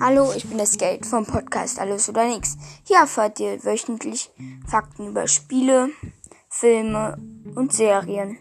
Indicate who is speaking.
Speaker 1: Hallo, ich bin das Geld vom Podcast Alles oder Nix. Hier erfahrt ihr wöchentlich Fakten über Spiele, Filme und Serien.